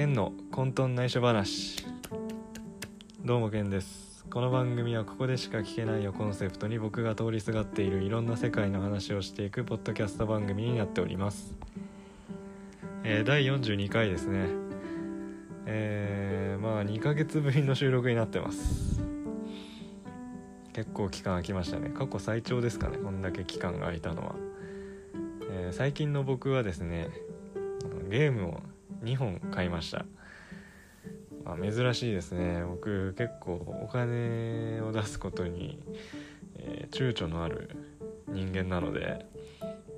ケンの混沌内緒話。どうもケンです。この番組はここでしか聞けないをコンセプトに僕が通りすがっているいろんな世界の話をしていくポッドキャスト番組になっております、えー第42回ですね。えー、まあ2ヶ月ぶりの収録になってます。結構期間空きましたね。過去最長ですかね。こんだけ期間が空いたのは、えー最近の僕はですねゲームを2本買いました、まあ、珍しいですね。僕結構お金を出すことに、えー躊躇のある人間なので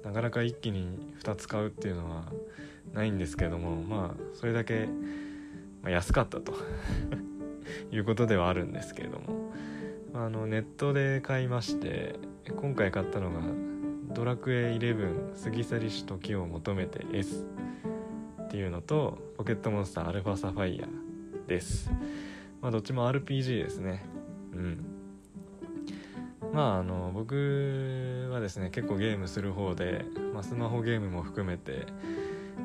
なかなか一気に2つ買うっていうのはないんですけどもまあそれだけ、まあ安かったと いうことではあるんですけれども。あのネットで買いまして今回買ったのが「ドラクエ11過ぎ去りし時を求めて S」っていうのと「ポケットモンスターアルファサファイア」です。まあどっちも RPG ですね。うん。まああの僕はですね結構ゲームする方で、まあ、スマホゲームも含めて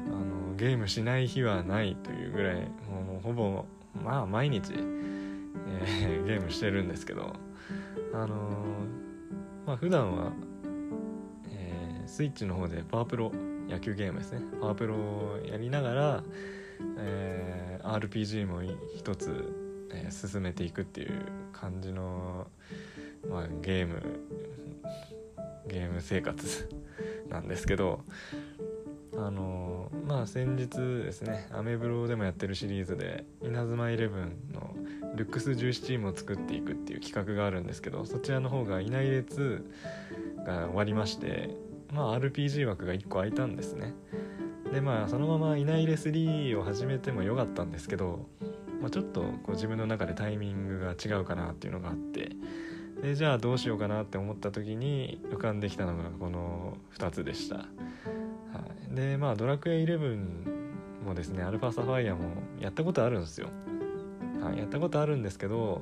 あのゲームしない日はないというぐらいもうほぼまあ毎日、えー ゲームしてるんですけどあのまあ普段は、えースイッチの方でパワープロ野球ゲームですね。パワープロをやりながら、えー RPG も一つ、えー進めていくっていう感じの、まあ、ゲームゲーム生活 なんですけどあのまあ先日ですねアメブロでもやってるシリーズで「稲妻イレブン」のルックス17チームを作っていくっていう企画があるんですけどそちらの方が「いない列」が終わりましてまあ RPG 枠が1個空いたんですね。でまあそのまま「いないレ3」を始めてもよかったんですけど、まあ、ちょっとこう自分の中でタイミングが違うかなっていうのがあってでじゃあどうしようかなって思った時に浮かんできたのがこの2つでした、はい、でまあ「ドラクエ11」もですねアルファサファイアもやったことあるんですよ、はい、やったことあるんですけど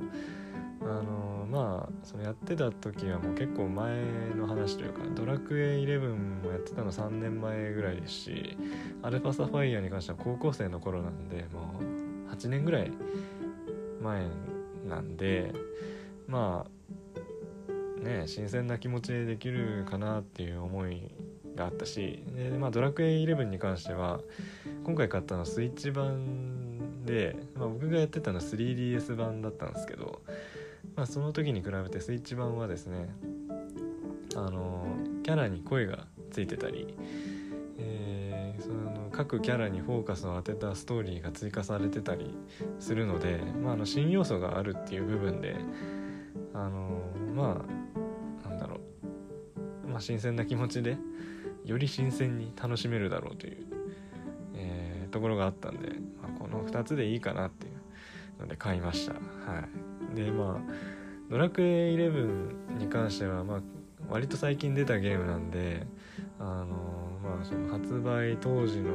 あのまあそのやってた時はもう結構前の話というか「ドラクエイ11」もやってたの3年前ぐらいですしアルファサファイアに関しては高校生の頃なんでもう8年ぐらい前なんでまあね新鮮な気持ちでできるかなっていう思いがあったしで、まあ、ドラクエイ11に関しては今回買ったのはスイッチ版で、まあ、僕がやってたのは 3DS 版だったんですけど、まあ、その時に比べてスイッチ版はですねあのキャラに声がついてたり、えーその各キャラにフォーカスを当てたストーリーが追加されてたりするので、まあ、あの新要素があるっていう部分であのまあなんだろう、まあ、新鮮な気持ちでより新鮮に楽しめるだろうという、えーところがあったんで、まあ、この2つでいいかなっていうので買いました。はい。でまあドラクエイ11に関してはまあ割と最近出たゲームなんであのまあその発売当時の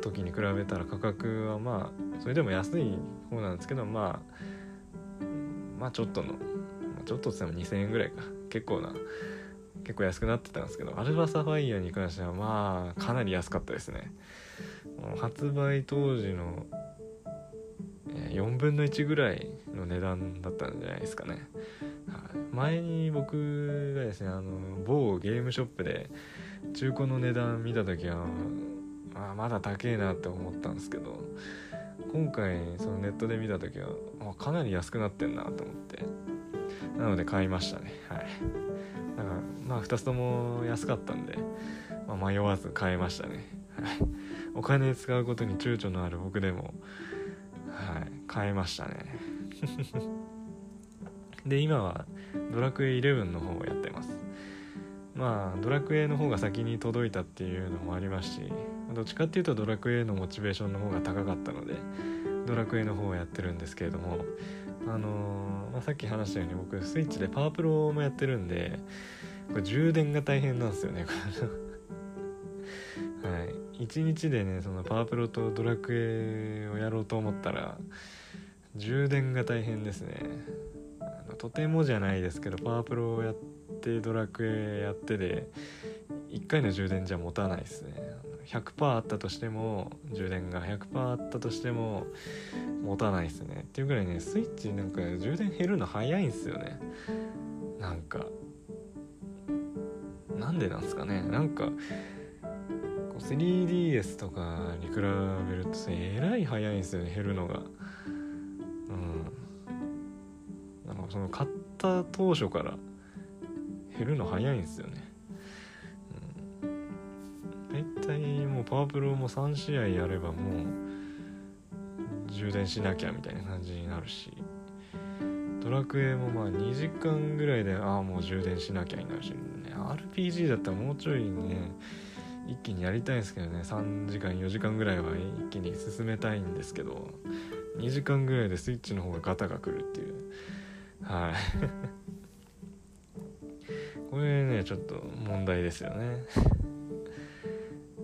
時に比べたら価格はまあそれでも安い方なんですけどまあまあちょっとのまあちょっとっつっても2000円ぐらいか。結構な結構安くなってたんですけどアルファサファイアに関してはまあかなり安かったですね。発売当時の4分の1ぐらいの値段だったんじゃないですかね、はい、前に僕がですねあの某ゲームショップで中古の値段見た時はあまだ高えなって思ったんですけど今回そのネットで見た時はあかなり安くなってんなと思って。なので買いましたね。はい。だからまあ2つとも安かったんで、まあ、迷わず買いましたね。はい。お金使うことに躊躇のある僕でもはい。買いましたね。で今はドラクエ11の方をやってます。まあドラクエの方が先に届いたっていうのもありますしどっちかっていうとドラクエのモチベーションの方が高かったのでドラクエの方をやってるんですけれどもあのーまあ、さっき話したように僕スイッチでパワープロもやってるんでこれ充電が大変なんですよね はい。1日でねそのパワプロとドラクエをやろうと思ったら充電が大変ですね。あのとてもじゃないですけどパワプロをやってドラクエやってで1回の充電じゃ持たないですね。100%あったとしても充電が100%あったとしても持たないですね。っていうぐらいねスイッチなんか充電減るの早いんすよね。なんかなんでなんすかね。なんか 3DS とかに比べるとえらい早いんですよね減るのが。うん。なんかその買った当初から減るの早いんですよね。大体もうパワープロも3試合やればもう充電しなきゃみたいな感じになるし。ドラクエもまあ2時間ぐらいでああもう充電しなきゃになるし、ね、RPG だったらもうちょいね一気にやりたいんですけどね。3時間4時間ぐらいは一気に進めたいんですけど2時間ぐらいでスイッチの方がガタがくるっていう。はい。これねちょっと問題ですよね。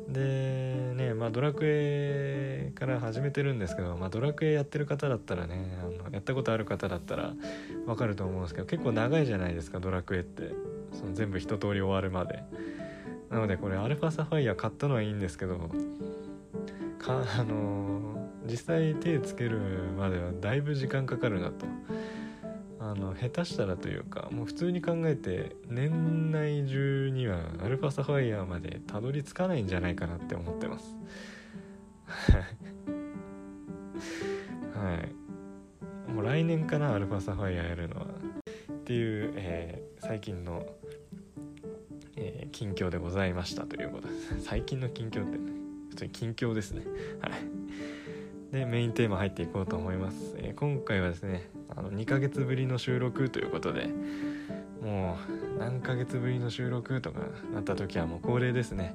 でねまあドラクエから始めてるんですけど、まあ、ドラクエやってる方だったらねあのやったことある方だったらわかると思うんですけど結構長いじゃないですかドラクエって。その全部一通り終わるまで。なのでこれアルファサファイア買ったのはいいんですけどかあのー、実際手つけるまではだいぶ時間かかるなと。あの下手したらというかもう普通に考えて年内中にはアルファサファイアまでたどり着かないんじゃないかなって思ってます。はい。もう来年かなアルファサファイアやるのはっていう、えー、最近のえー、近況でございましたということ。で す最近の近況ってね普通に近況ですね。はい。でメインテーマ入っていこうと思います、えー、今回はですねあの2ヶ月ぶりの収録ということでもう何ヶ月ぶりの収録とかなった時はもう恒例ですね、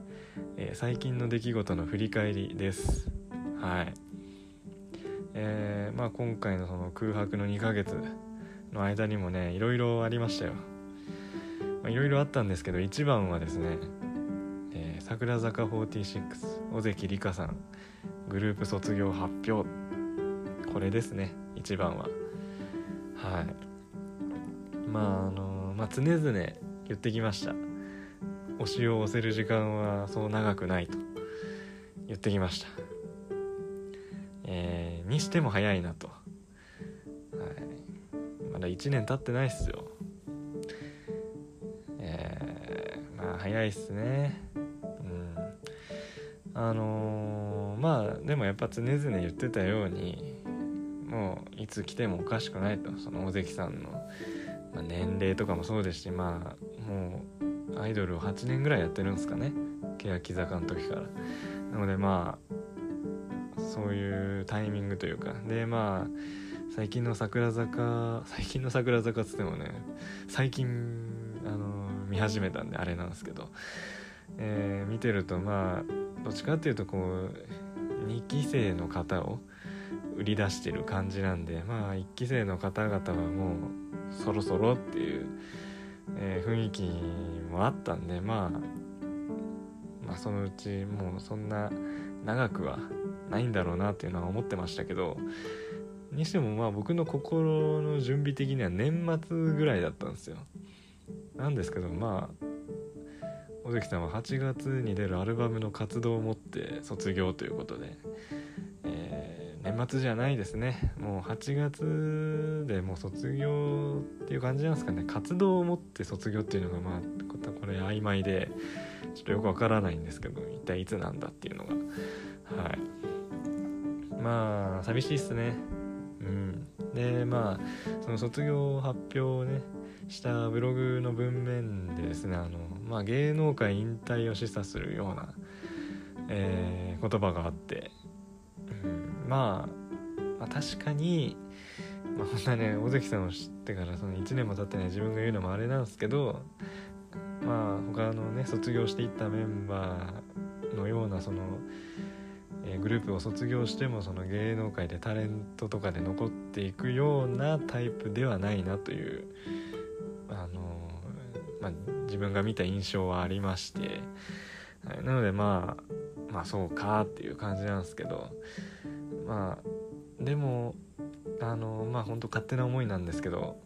えー、最近の出来事の振り返りです。はい。えー、まあ今回のその空白の2ヶ月の間にもねいろいろありましたよ。いろいろあったんですけど一番はですね、えー、桜坂46尾関里香さんグループ卒業発表。これですね一番は。はい。まああのまあ常々言ってきました。推しを押せる時間はそう長くないと。言ってきました。えー、にしても早いなと、はい、まだ1年経ってないっすよ。早いっすね。うん。あのー、まあでもやっぱ常々言ってたようにもういつ来てもおかしくないと。その尾関さんの、まあ、年齢とかもそうですしまあもうアイドルを8年ぐらいやってるんですかね。欅坂の時から。なのでまあそういうタイミングというか。でまあ最近の桜坂最近の桜坂っつってもね最近見始めたんであれなんですけど、えー、見てるとまあどっちかっていうとこう2期生の方を売り出してる感じなんでまあ1期生の方々はもうそろそろっていう、えー、雰囲気もあったんでまあまあそのうちもうそんな長くはないんだろうなっていうのは思ってましたけどにしてもまあ僕の心の準備的には年末ぐらいだったんですよなんですけどまあ尾関さんは8月に出るアルバムの活動をもって卒業ということで、えー、年末じゃないですね。もう8月でもう卒業っていう感じなんですかね。活動をもって卒業っていうのがまあこれ曖昧でちょっとよくわからないんですけど一体いつなんだっていうのが。はい。まあ寂しいっすね。うん。でまあその卒業発表をねしたブログの文面でですねあの、まあ、芸能界引退を示唆するような、えー、言葉があって、うん、まあ、まあ確かに、まあ、ほんなね尾関さんを知ってからその1年も経ってない自分が言うのもあれなんですけどまあ他のね卒業していったメンバーのようなその、えー、グループを卒業してもその芸能界でタレントとかで残っていくようなタイプではないなというあの、まあ、自分が見た印象はありまして、はい、なのでまあまあそうかっていう感じなんですけどまあでもあのまあ本当勝手な思いなんですけど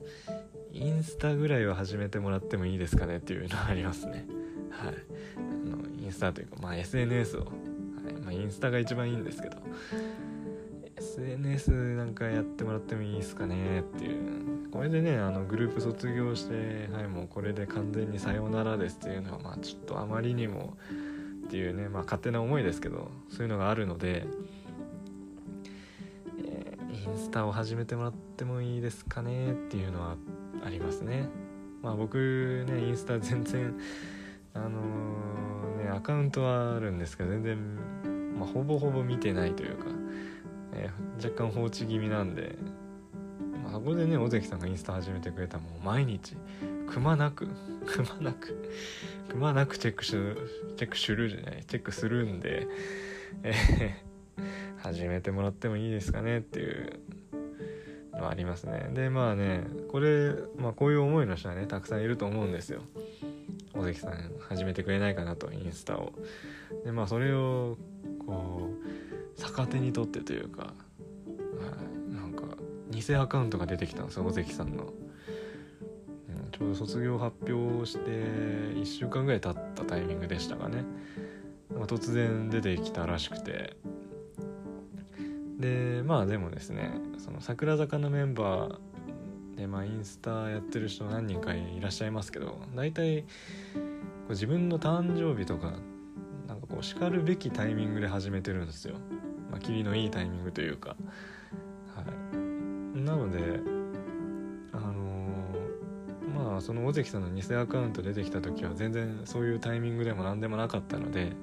インスタぐらいは始めてもらってもいいですかねっていうのはありますね。はい。あのインスタというかまあ SNS を、はい、まあ、インスタが一番いいんですけど SNS なんかやってもらってもいいですかねっていうこれでねあのグループ卒業してはいもうこれで完全にさようならですっていうのはまあちょっとあまりにもっていうねまあ勝手な思いですけどそういうのがあるので、えー、インスタを始めてもらってもいいですかねっていうのはありますね。まあ僕ねインスタ全然あのー、ねアカウントはあるんですけど全然、まあ、ほぼほぼ見てないというかえー、若干放置気味なんで、そこでね尾関さんがインスタ始めてくれたらもう毎日。くまなく くまなくくまなくチェックしチェックするじゃないチェックするんで、えー、始めてもらってもいいですかねっていうのはありますね。でまあねこれ、まあ、こういう思いの人はねたくさんいると思うんですよ。尾関さん始めてくれないかなとインスタを。でまあそれをこう逆手にとってというか偽アカウントが出てきたんですよ尾関さんの、うん、ちょうど卒業発表して1週間ぐらい経ったタイミングでしたかね、まあ、突然出てきたらしくて。でまあでもですねその桜坂のメンバーでまあインスタやってる人何人かいらっしゃいますけど大体自分の誕生日とかなんかこう叱るべきタイミングで始めてるんですよ。まあ、霧のいいタイミングというか、なのであのー、まあその尾関さんの偽アカウント出てきた時は全然そういうタイミングでも何でもなかったので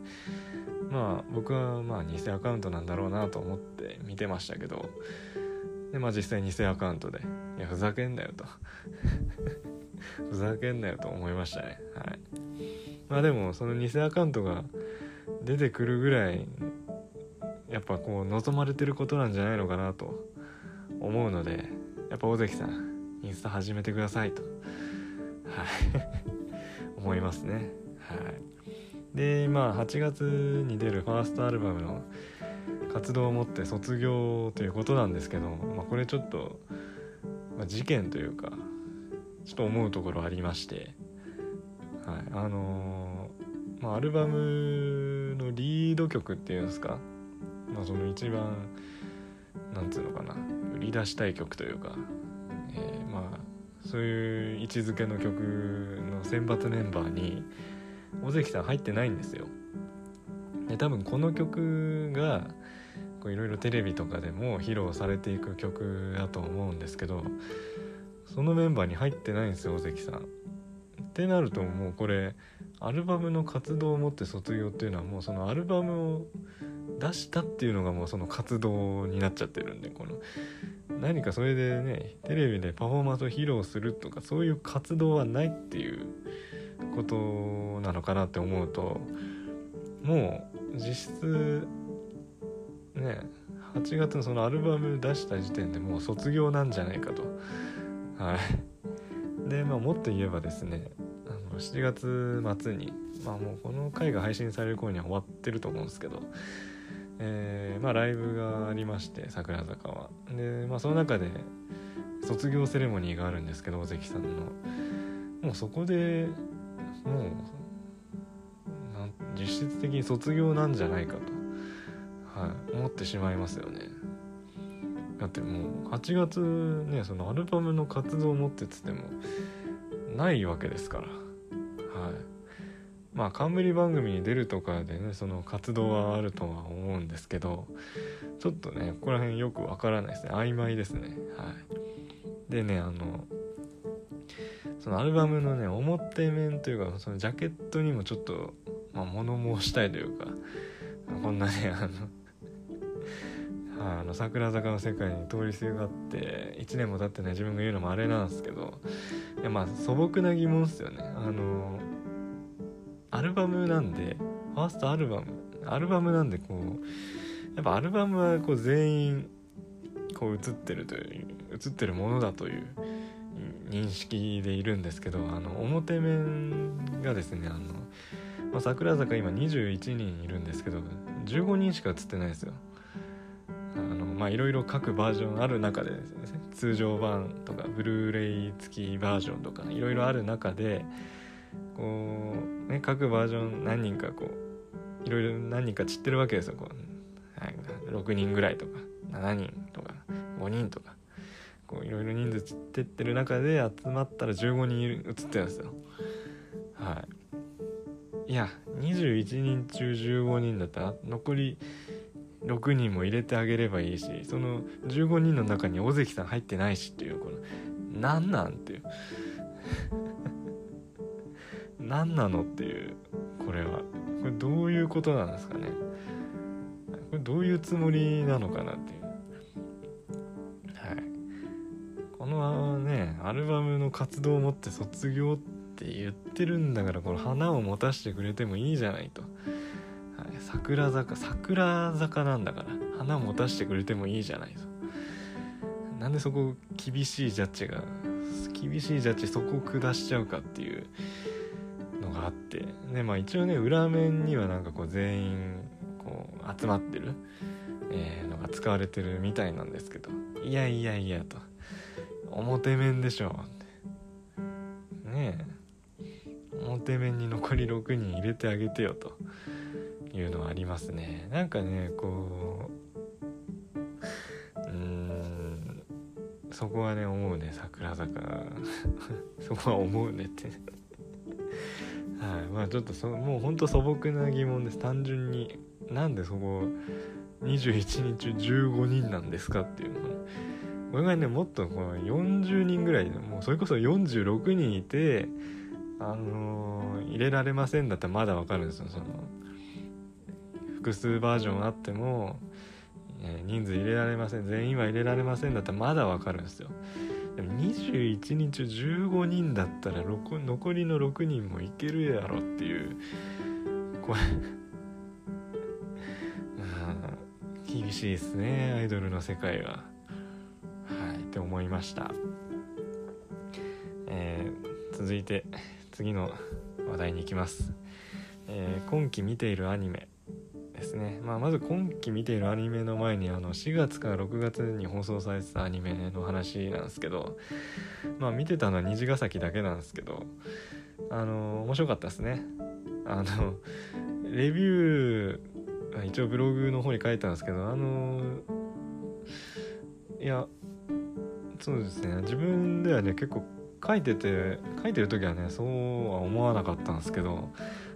まあ僕はまあ偽アカウントなんだろうなと思って見てましたけどでまあ実際偽アカウントでいやふざけんなよと。ふざけんなよと思いましたね。はい。まあでもその偽アカウントが出てくるぐらいやっぱこう望まれてることなんじゃないのかなと思うのでやっぱ尾関さんインスタ始めてくださいと。はい。思いますね。はい。でまあ8月に出るファーストアルバムの活動をもって卒業ということなんですけど、まあ、これちょっと、まあ、事件というかちょっと思うところありまして、はい、あのー、まあ、アルバムのリード曲っていうんですかまあ、その一番なんつうのかな売り出したい曲というか、えー、まあそういう位置づけの曲の選抜メンバーに尾関さん入ってないんですよ。で多分この曲がいろいろテレビとかでも披露されていく曲だと思うんですけどそのメンバーに入ってないんですよ尾関さん。ってなるともうこれアルバムの活動をもって卒業っていうのはもうそのアルバムを出したっていうのがもうその活動になっちゃってるんでこの何かそれでねテレビでパフォーマンスを披露するとかそういう活動はないっていうことなのかなって思うともう実質ね8月のそのアルバム出した時点でもう卒業なんじゃないかと。はい。でまあもっと言えばですねあの7月末にまあもうこの回が配信される頃には終わってると思うんですけどえー、まあ、ライブがありまして桜坂は。で、まあ、その中で卒業セレモニーがあるんですけど尾関さんの。もうそこでもう実質的に卒業なんじゃないかと、はい、思ってしまいますよね。だってもう8月ねそのアルバムの活動を持ってつってもないわけですから。はい。まあ冠番組に出るとかでねその活動はあるとは思うんですけどちょっとねここら辺よくわからないですね。曖昧ですね。はい。でねあのそのアルバムのね表面というかそのジャケットにもちょっと、まあ、物申したいというかこんなねあのあの桜坂の世界に通り過ぎがって1年も経ってない自分が言うのもあれなんですけどいやまあ素朴な疑問っすよねあのアルバムなんでファーストアルバムアルバムなんでこうやっぱアルバムはこう全員こう映ってるという映ってるものだという認識でいるんですけどあの表面がですねあの、まあ、桜坂今21人いるんですけど15人しか映ってないですよ。まあいろいろ各バージョンある中でですね通常版とかブルーレイ付きバージョンとかいろいろある中でこう、ね、各バージョン何人かこういろいろ何人か散ってるわけですよ。こう、はい、6人ぐらいとか7人とか5人とかこういろいろ人数散ってってる中で集まったら15人映ってるんですよ。はい。いや21人中15人だったら残り6人も入れてあげればいいしその15人の中に尾関さん入ってないしっていうこの何なんっていう。何なのっていうこれは。これどういうことなんですかね。これどういうつもりなのかなっていう。はい。このねアルバムの活動をもって卒業って言ってるんだからこの花を持たせてくれてもいいじゃないと、桜坂桜坂なんだから花持たせてくれてもいいじゃないとなんでそこ厳しいジャッジが厳しいジャッジそこを下しちゃうかっていうのがあってでまあ一応ね裏面にはなんかこう全員こう集まってる、えー、のが使われてるみたいなんですけどいやいやいやと表面でしょねえ。表面に残り6人入れてあげてよと。いうのはありますね。なんかねこううんそこはね思うね桜坂。そこは思うねって。はいまあちょっとそもうほんと素朴な疑問です。単純になんでそこ21人中15人なんですかっていうの。これがねもっとこの40人ぐらいもうそれこそ46人いてあのー、入れられませんだったらまだわかるんですよその。複数バージョンあっても、えー、人数入れられません全員は入れられませんだったらまだわかるんですよ。でも21人中15人だったら残りの6人もいけるやろっていうこれ 厳しいですねアイドルの世界は。はいって思いました。えー、続いて次の話題に行きます、えー、今期見ているアニメ。ですね、まあ、まず今期見ているアニメの前にあの4月から6月に放送されてたアニメの話なんですけどまあ見てたのは虹ヶ崎だけなんですけどあの面白かったですね。あのレビュー一応ブログの方に書いたんですけどあのいやそうですね。自分ではね結構書いてて書いてる時はねそうは思わなかったんですけど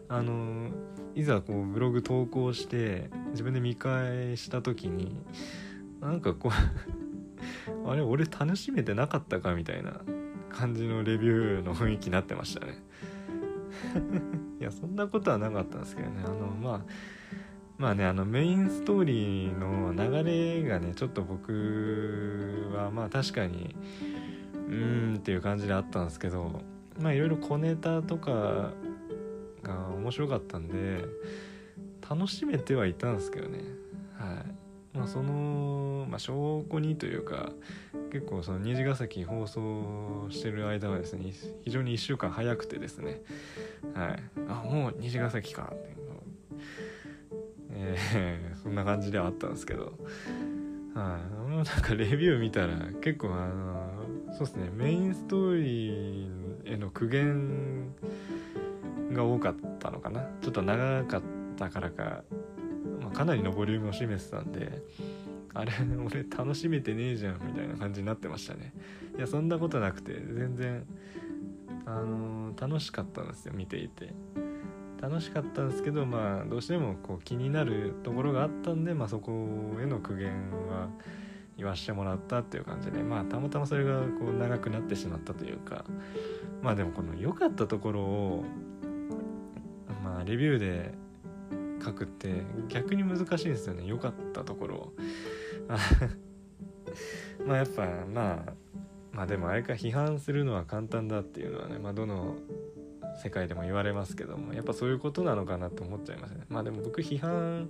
あのいざこうブログ投稿して自分で見返した時になんかこう あれ俺楽しめてなかったかみたいな感じのレビューの雰囲気になってましたね。いやそんなことはなかったんですけどね。あのまあまあねあのメインストーリーの流れがねちょっと僕はまあ確かにうーんっていう感じであったんですけどまあいろいろ小ネタとかが面白かったんで楽しめてはいたんですけどね。はい。まあその、まあ、証拠にというか結構その虹ヶ崎放送してる間はですね非常に1週間早くてですね。はい。あもう虹ヶ崎かっていうのえー、そんな感じではあったんですけど。はい、なんかレビュー見たら結構あのそうですねメインストーリーへの苦言が多かったのかな。ちょっと長かったからか、まあ、かなりのボリュームを占めてたんであれ 俺楽しめてねえじゃんみたいな感じになってましたね。いやそんなことなくて全然あのー、楽しかったんですよ見ていて。楽しかったんですけどまあどうしてもこう気になるところがあったんで、まあ、そこへの苦言は言わしてもらったっていう感じでまあたまたまそれがこう長くなってしまったというかまあでもこの良かったところをまあレビューで書くって逆に難しいんですよね。良かったところ まあやっぱまあまあでもあれか批判するのは簡単だっていうのはねまあどの世界でも言われますけどもやっぱそういうことなのかなと思っちゃいますね。まあでも僕批判っ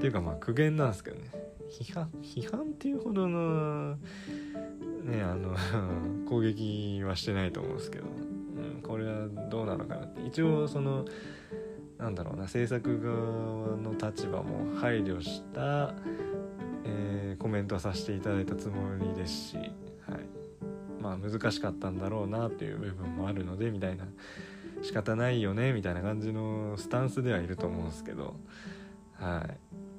ていうかまあ苦言なんですけどね。批判批判っていうほどのねあの 攻撃はしてないと思うんですけど。これはどうなのかなって。一応そのなんだろうな制作側の立場も配慮した、えー、コメントはさせていただいたつもりですし、はい、まあ難しかったんだろうなっていう部分もあるのでみたいな。仕方ないよねみたいな感じのスタンスではいると思うんですけどはい。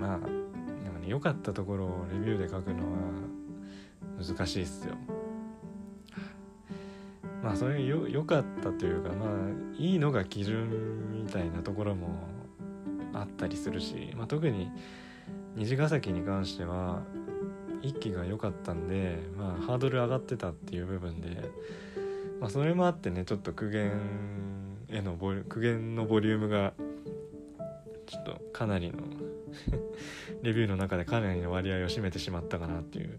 まあでもね良かったところをレビューで書くのは難しいっすよ。まあそれよ良かったというかまあいいのが基準みたいなところもあったりするし、まあ、特に虹ヶ崎に関しては1期が良かったんで、まあ、ハードル上がってたっていう部分で、まあ、それもあってねちょっと苦言へのボリ苦言のボリュームがちょっとかなりの レビューの中でかなりの割合を占めてしまったかなっていう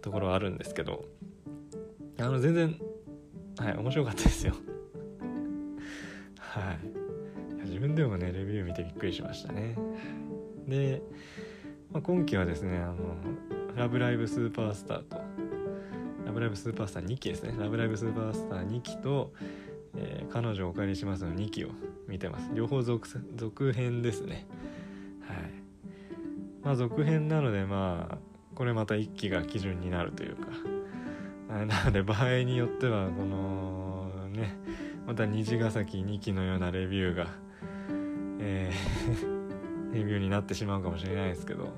ところはあるんですけどあの全然はい面白かったですよ。はい。自分でもねレビュー見てびっくりしましたね。で、まあ、今期はですねあの「ラブライブスーパースター」と「ラブライブスーパースター」2期ですね「ラブライブスーパースター」2期と、えー、彼女をお借りします」の2期を見てます。両方続続編ですね。はい。まあ続編なのでまあこれまた1期が基準になるというか。なので場合によってはこのねまた虹ヶ崎2期のようなレビューがえー レビューになってしまうかもしれないですけど。はい。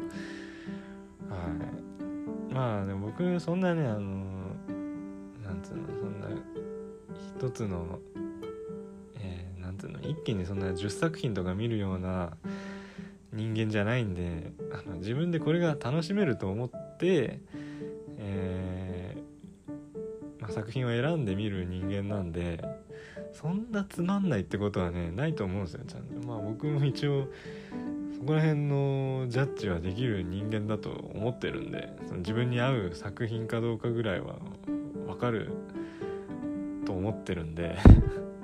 まあでも僕そんなねあのなんつうのそんな一つのえー、なんつうの一気にそんな10作品とか見るような人間じゃないんであの自分でこれが楽しめると思ってまあ、作品を選んで見る人間なんでそんなつまんないってことはねないと思うんですよちゃんと。まあ僕も一応そこら辺のジャッジはできる人間だと思ってるんでその自分に合う作品かどうかぐらいは分かると思ってるんで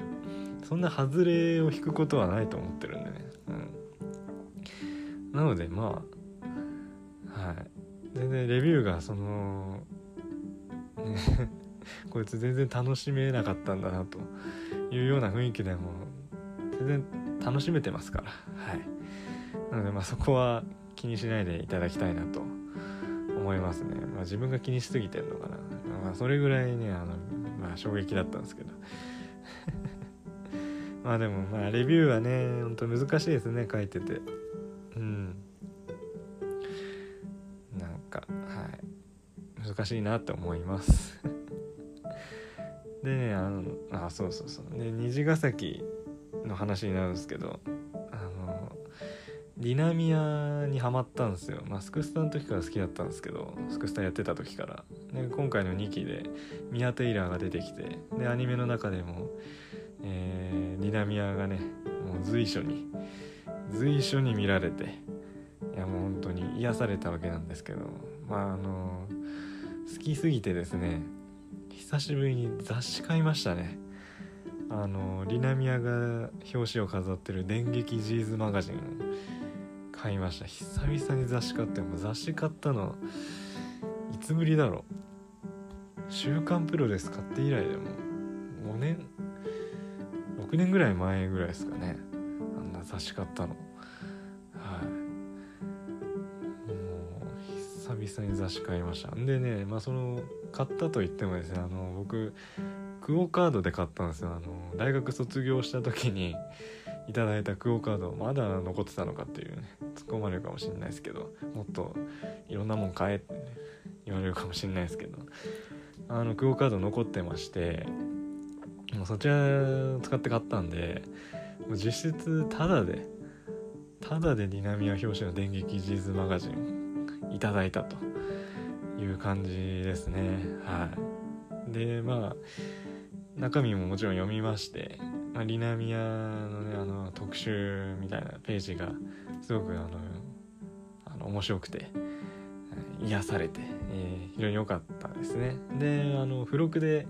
そんな外れを引くことはないと思ってるんでね、うん、なのでまあはい。全然レビューがそのねこいつ全然楽しめなかったんだなというような雰囲気でも全然楽しめてますから。はい。なのでまあそこは気にしないでいただきたいなと思いますね。まあ自分が気にしすぎてんのかな。まあそれぐらいねあのまあ衝撃だったんですけど。まあでもまあレビューはねほんと難しいですね書いてて。うん。なんかはい。難しいなって思います。でねあのあそうそうそう。で虹ヶ崎の話になるんですけどあのディナミアにハマったんですよ、まあ、スクスタの時から好きだったんですけどスクスタやってた時から。で今回の2期でミア・テイラーが出てきてでアニメの中でも、えー、ディナミアがねもう随所に随所に見られていやもう本当に癒されたわけなんですけどまああの好きすぎてですね久しぶりに雑誌買いましたね。あのリナミアが表紙を飾ってる電撃ジーズマガジン買いました。久々に雑誌買っても雑誌買ったのいつぶりだろう。週刊プロレス買って以来でも5年6年ぐらい前ぐらいですかね。あんな雑誌買ったの。久々に雑誌買いました。でねまあその買ったと言ってもですねあの僕クオ・カードで買ったんですよ。あの大学卒業した時にいただいたクオ・カードまだ残ってたのかっていうね突っ込まれるかもしれないですけどもっといろんなもん買えって、ね、言われるかもしれないですけどあのクオ・カード残ってましてもうそちら使って買ったんでもう実質タダでタダでディナミア表紙の電撃ジーズマガジンいただいたという感じですね。はい。でまあ中身ももちろん読みまして、まあ、リナミアのねあの特集みたいなページがすごくあのあの面白くて癒されて、えー、非常に良かったですね。であの付録で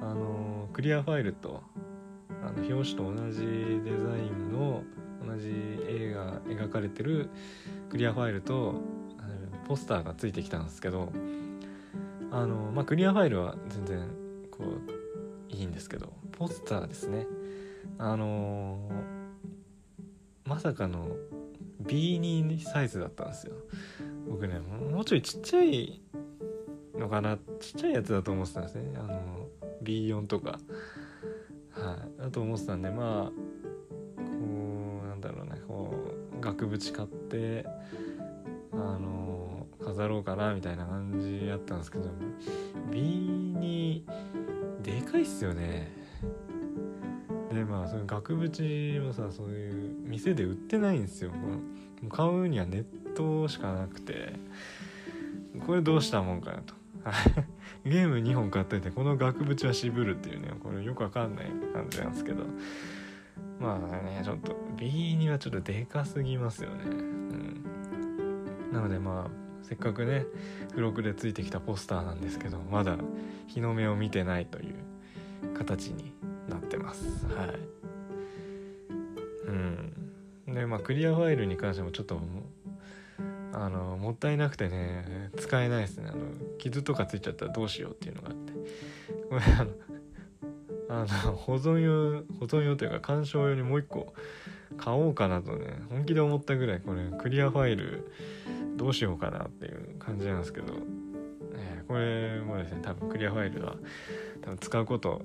あのクリアファイルとあの表紙と同じデザインの同じ絵が描かれてるクリアファイルとポスターがついてきたんですけどあのまあクリアファイルは全然こういいんですけどポスターですね。あのまさかの B2 サイズだったんですよ。僕ねもうちょいちっちゃいのかなちっちゃいやつだと思ってたんですね。あの B4 とか。はい。だと思ってたんでまあこうなんだろうねこう額縁買ってあの飾ろうかなみたいな感じやったんですけど B2 でかいっすよね。でまあその額縁もさそういう店で売ってないんですよ。買うにはネットしかなくて。これどうしたもんかなと。ゲーム2本買っといてこの額縁は渋るっていうねこれよくわかんない感じなんですけど。まあねちょっと B2 はちょっとでかすぎますよね。うん。なのでまあせっかくね付録でついてきたポスターなんですけどまだ日の目を見てないという形になってます。はい。うん。でまあクリアファイルに関してもちょっとあのもったいなくてね使えないですね。あの傷とかついちゃったらどうしようっていうのがあって。これあのあの保存用保存用というか鑑賞用にもう一個買おうかなとね本気で思ったぐらいこれクリアファイルどうしようかなっていう感じなんですけど、えー、これもですね多分クリアファイルは多分使うこと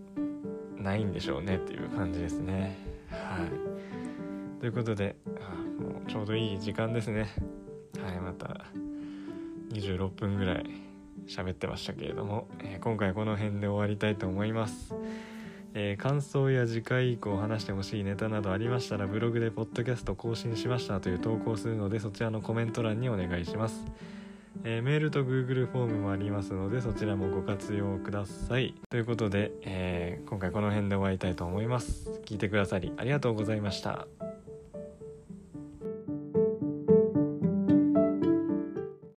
ないんでしょうねっていう感じですね。はい。ということであもうちょうどいい時間ですね。はいまた26分ぐらい喋ってましたけれども、えー、今回この辺で終わりたいと思います。えー、感想や次回以降話してほしいネタなどありましたらブログでポッドキャスト更新しましたという投稿するのでそちらのコメント欄にお願いします、えー、メールと Google フォームもありますのでそちらもご活用ください。ということで、えー、今回この辺で終わりたいと思います。聞いてくださりありがとうございました。